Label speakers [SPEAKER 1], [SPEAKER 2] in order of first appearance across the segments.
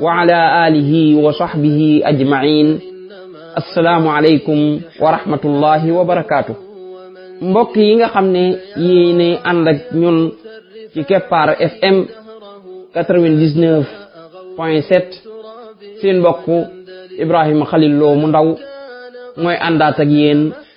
[SPEAKER 1] wa ala alihi wa sahbihi ajmain assalaamu aleykum wa rahmatullahi wa barakaatu mbokk yi nga xam ne yéene ànd ak ñun ci keppaar fm 99 point 7 seen mbokk ibrahima xalil loo mu ndaw mooy àndaat ak yéen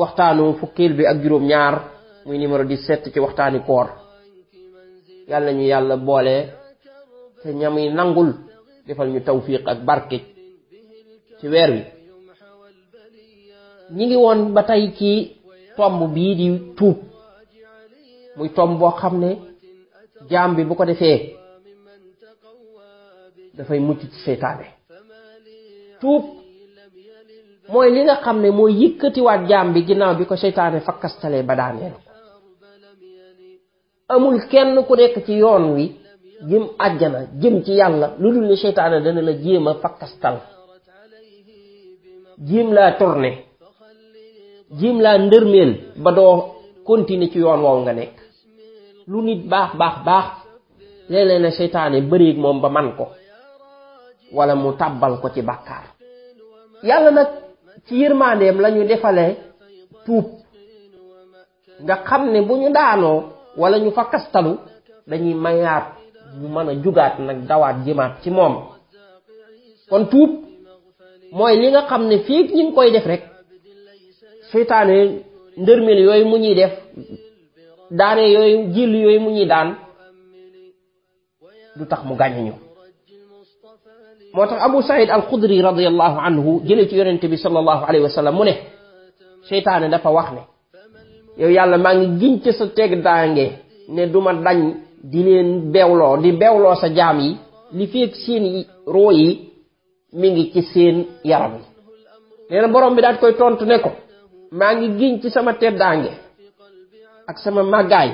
[SPEAKER 1] waxtaanu fukkil bi ak juróom ñaar muy numéro 17 ci waxtaani koor yàlla ñu yàlla boole te ñamuy nangul defal ñu tawfiq ak barke ci weer wi ñi ngi woon ba tey ci tomb bii di tuub muy tomb boo xam ne jaam bi bu ko defee dafay mucc ci seytaane tuub mooy li nga xam ne mooy yëkkatiwaat jaam bi ginnaaw bi ko seytaane fakkastalee ba daaneel ko amul kenn ku nekk ci yoon wi jëm àjjana jëm ci yàlla lu dul ni seytaane dana la jéem a fakkastal jéem laa tourné jéem laa ndërmeel ba doo continuer ci yoon woow nga nekk lu nit baax baax baax léeg-léeg ne seytaane bëreeg moom ba man ko wala mu tàbbal ko ci bàkkaar yàlla nag ci yërmandeem la ñu defale tuub nga xam ne bu ñu daanoo wala ñu fa kastalu dañuy mayaat ñu mën a jugaat nag dawaat jëmaat ci moom kon tuub mooy li nga xam ne fii ñu ngi koy def rek seytaane ndërmel yooyu mu ñuy def daane yooyu jill yooyu mu ñuy daan du tax mu gàññ ñu moo tax abu saïd al xudri radiallahu anhu jële ci yonente bi salallahu alayhi wa sallam mu ne seytaane dafa wax ne yow yàlla maa ngi giñ ci sa teg daange ne du ma dañ di leen bewloo di bewloo sa jaam yi li feeg seen roo yi mi ngi ci seen yaram yi nee na borom bi daat koy tontu ne ko maa ngi giñ ci sama teddaange ak sama màggaay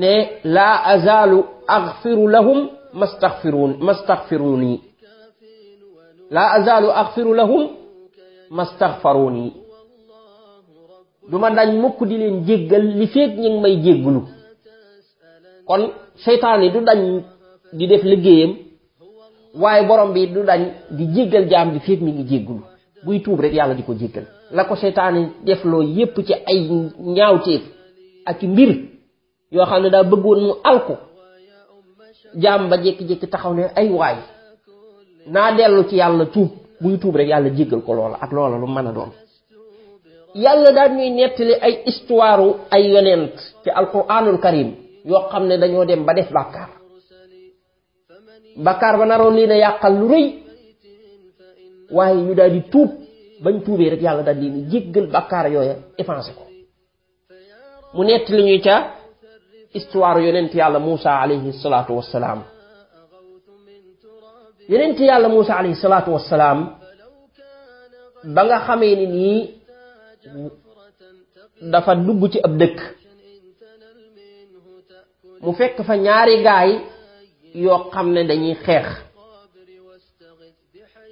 [SPEAKER 1] ne laa azaalu axfiru lahum mastaxfiruun mastaxfiruuni laa azaalu axfiru lahum mastaxfaruuni du ma dañ mukk di leen jéggal li feeg ñi ngi may jéggalu kon seytaan yi du dañ di def liggéeyam waaye borom bi du dañ di jéggal jaam bi féeg mi ngi jéggulu buy tuub rek yàlla di ko jéggal la ko seytaane def loo yépp ci ay ñaawteef ak mbir yoo xam ne daa bëggoon mu alku jaam ba jékki-jékki taxaw ne ay waay naa dellu ci yàlla tuub buy tuub rek yàlla jéggal ko loola ak loola lu mën a doon yàlla daal ñuy nettali ay histoire ay yonent ci alquranul karim yoo xam ne dañoo dem ba def bàkkaar bakkaar ba naroon lii na yàqal lu rëy waaye ñu daal di tuub bañ tuubee rek yàlla daal di ni jéggal bakkaar yooya effacé ko mu nett li ñuy ca histoire yonent yàlla Moussa alayhi salaatu wassalaam yonent yàlla Moussa alayhi salaatu wassalaam ba nga xamee ni nii dafa dugg ci ab dëkk mu fekk fa ñaari gaay yoo xam ne dañuy xeex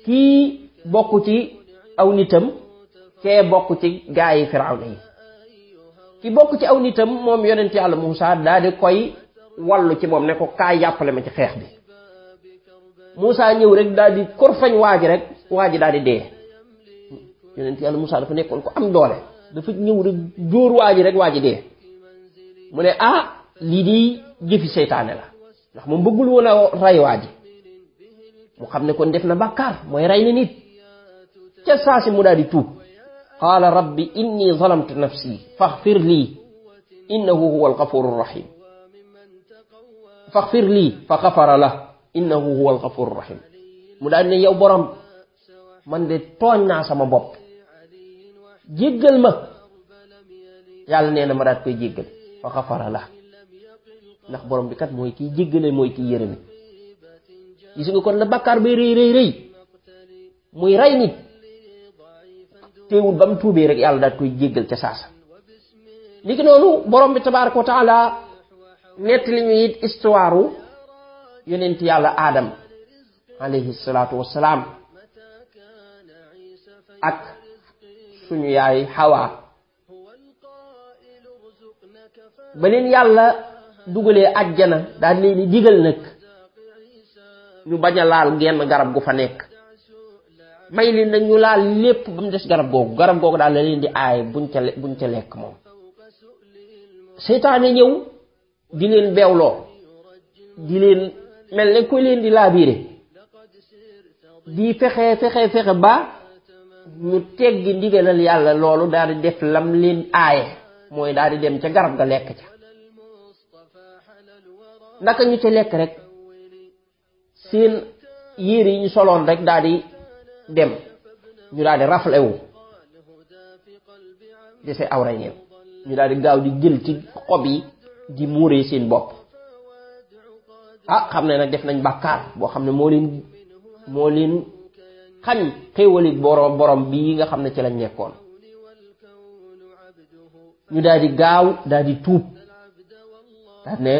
[SPEAKER 1] kii bokk ci aw nitam kee bokk ci gaay yi firawna yi ki bokk ci aw nitam moom yonent yàlla Muusa daa di koy wallu ci moom ne ko kaay jàppale ma ci xeex bi Muusa ñëw rek daal di korfañ waa ji rek waa ji daal di dee yonent yàlla Moussa dafa nekkoon ko am doole dafa ñëw rek dóor waa ji rek waa ji dee mu ne ah lii di jëfi seytaane la ndax moom bëggul woon a rey waa ji mu xam ne kon def na bàkkaar mooy rey na nit ca saasi mu daal di tuub qaala rabbi inni zalamtu nafsi faxfir lii innahu huwa alxafuru rahim faxfir lii fa xafara la innahu huwa alxafuru rahim mu daal ne yow borom man de tooñ naa sama bopp jéggal ma yàlla nee na ma daat koy jéggal fa xafara la ndax borom bi kat mooy kiy jéggale mooy kiy yërëmi gis nga kon la bàkkaar bay rëy rëy rëy muy rey nit teewul ba mu tuubee rek yàlla daat koy jéggal ca saasa niki noonu borom bi tabaraka wa taala nettali ñu it histoire yonent yàlla aadam alayhi salaatu wassalaam ak suñu yaay xawaa ba leen yàlla dugalee ajjana daal leen di digal nag ñu bañ a laal genn garab gu fa nekk may leen nag ñu laal lépp ba mu des garab googu garab googu daal la leen di aay buñ ca buñ ca lekk moom seytaane ñëw di leen beewloo di leen mel ne ku leen di laabiire di fexe fexe fexe ba ñu teggi ndigalal yàlla loolu daal di def lam leen aaye mooy daal di dem ca garab ga lekk ca naka ñu ca lekk rek seen yére yi ñu soloon rek daal di dem ñu daal di rafle wu dese awra ñeen ñu daal di gaaw di jël ci xob yi di muuree seen bopp ah xam ne nag def nañ bàkkaar boo xam ne moo leen moo leen xañ xéewali borom borom bii nga xam ne ci lañ nekkoon ñu daal di gaaw daal di tuub daal ne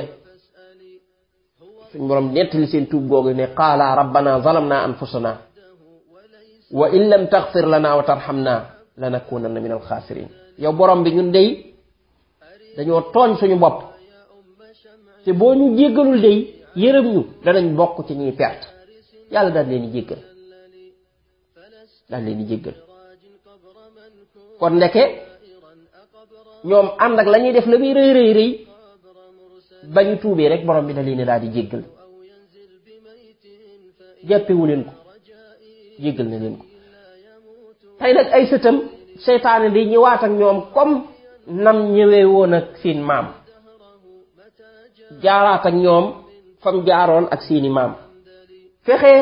[SPEAKER 1] suñ borom nettali seen tuub googu ne qaala rabbana zalamna anfusana wa in lam taxfir lana wa tarxamna lanakunanna min alxaasirin yow borom bi ñun dey dañoo tooñ suñu bopp te boo ñu jéggalul dey yërëm ñu danañ bokk ci ñuy perte yàlla daal leen di jéggal daal leen di jéggal kon ndeke ñoom ànd ak la ñuy def la muy rëy rëy rëy ba ñu tuubee rek borom bi da leen daal di jéggal jàppewu leen ko jéggal na leen ko tey nag ay sëtam seytaane di ñëwaat ak ñoom comme nam ñëwee woon ak seen maam jaaraat ak ñoom fam jaaroon ak seeni maam fexe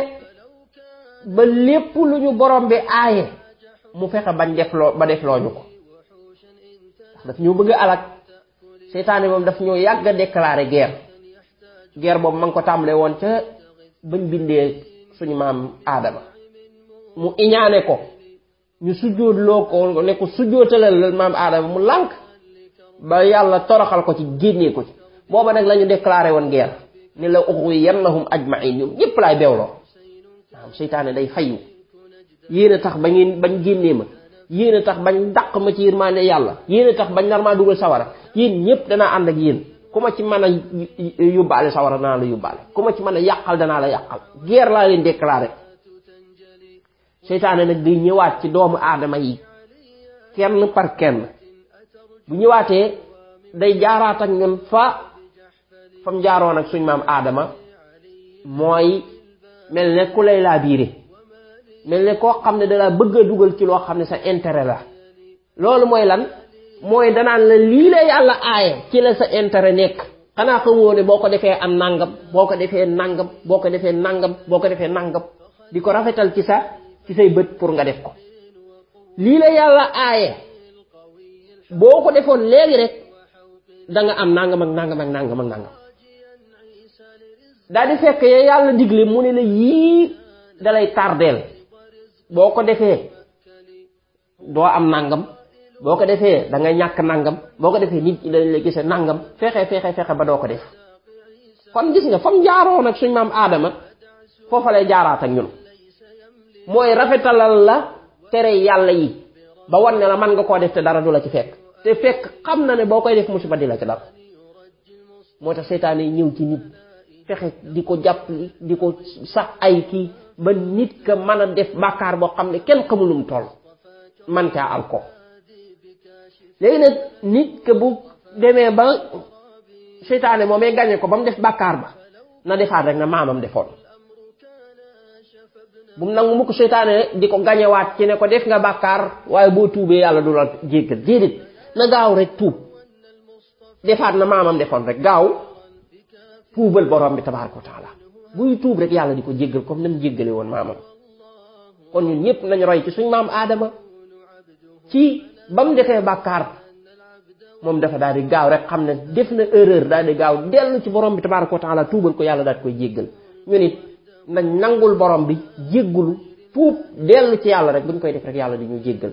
[SPEAKER 1] ba lépp lu ñu borom bi aaye mu fexe bañ def loo ba def looñu ko ndax daf ñoo bëgg a alak seytaane moom daf ñoo yàgg a déclaré guerre guerre boobu ma ngi ko tàmbalee woon ca bañ bindee suñu maam aadama mu iñaane ko ñu sujjóot loo ko ne ko sujjóotalal la maam aadama mu lànk ba yàlla toroxal ko ci génnee ko ci booba nag la ñu déclaré woon guerre ne la uxwiyannahum ajmain ñoom ñëpp laay bewloo waaw seytaane day fayu yéen a tax ba ngeen bañ génnee ma yéen a tax bañ dàq ma ci yërmaande yàlla yéen a tax bañ nar maa dugal sawara yéen ñëpp danaa ànd ak yéen ku ma ci mën a yóbbaale sawara danaa la yóbbaale ku ma ci mën a yàqal danaa la yàqal guerre laa leen déclaré seytaane nag day ñëwaat ci doomu aadama yi kenn par kenn bu ñëwaatee day jaaraat ak ñun fa fam jaaroon ak suñ maam aadama mooy mel ne ku lay laa biire mel ne koo xam ne dalaa bëgg a dugal ci loo xam ne sa intérêt la loolu mooy lan mooy danaan la lii la yàlla aaye ci la sa intérêt nekk xanaa xamoo ne boo ko defee am nangam boo ko defee nangam boo ko defee nangam boo ko defee nangam di ko rafetal ci sa ci say bët pour nga def ko lii la yàlla aaye boo ko defoon léegi rek da nga am nangam ak nangam ak nangam ak nangam daal di fekk ya yàlla digle mu ne la yii dalay tardeel boo ko defee doo am nangam boo ko defee da ngay ñàkk nangam boo ko defee nit ñi dañ la gise nangam fexe fexe fexe ba doo ko def kon gis nga fam jaaroo nag suñ maam aadama foofa lay jaaraat ak ñun mooy rafetalal la tere yàlla yi ba wan ne la man nga koo def te dara du la ci fekk te fekk xam na ne boo koy def musiba di la ci dara moo tax seytaane yi ñëw ci nit fexe di ko jàpp di ko sax ay kii ba nit ka mën a def bàkkaar boo xam ne kenn xamulum toll man caa al ko léegi nag nit ka bu demee ba seytaane moomee gañe ko ba mu def bàkkaar ba na defaat rek na maamam defoon bu mu nangu mukk seytaane di ko gañewaat ci ne ko def nga bàkkaar waaye boo tuubee yàlla du la jéggal déedéet na gaaw rek tuub defaat na maamam defoon rek gaaw
[SPEAKER 2] tuubal borom bi tabaaraka wa taala buy tuub rek yàlla di ko jéggal comme nam jéggale woon maamam kon ñun ñëpp nañ roy ci suñ maam aadama ci ba mu defee bàkkaar moom dafa daal di gaaw rek xam ne def na erreur daal di gaaw dellu ci borom bi tabaaraka wa taala tuubal ko yàlla daal di koy jéggal ñu nit nañ nangul borom bi jéggulu tuub dellu ci yàlla rek buñ koy def rek yàlla di ñu jéggal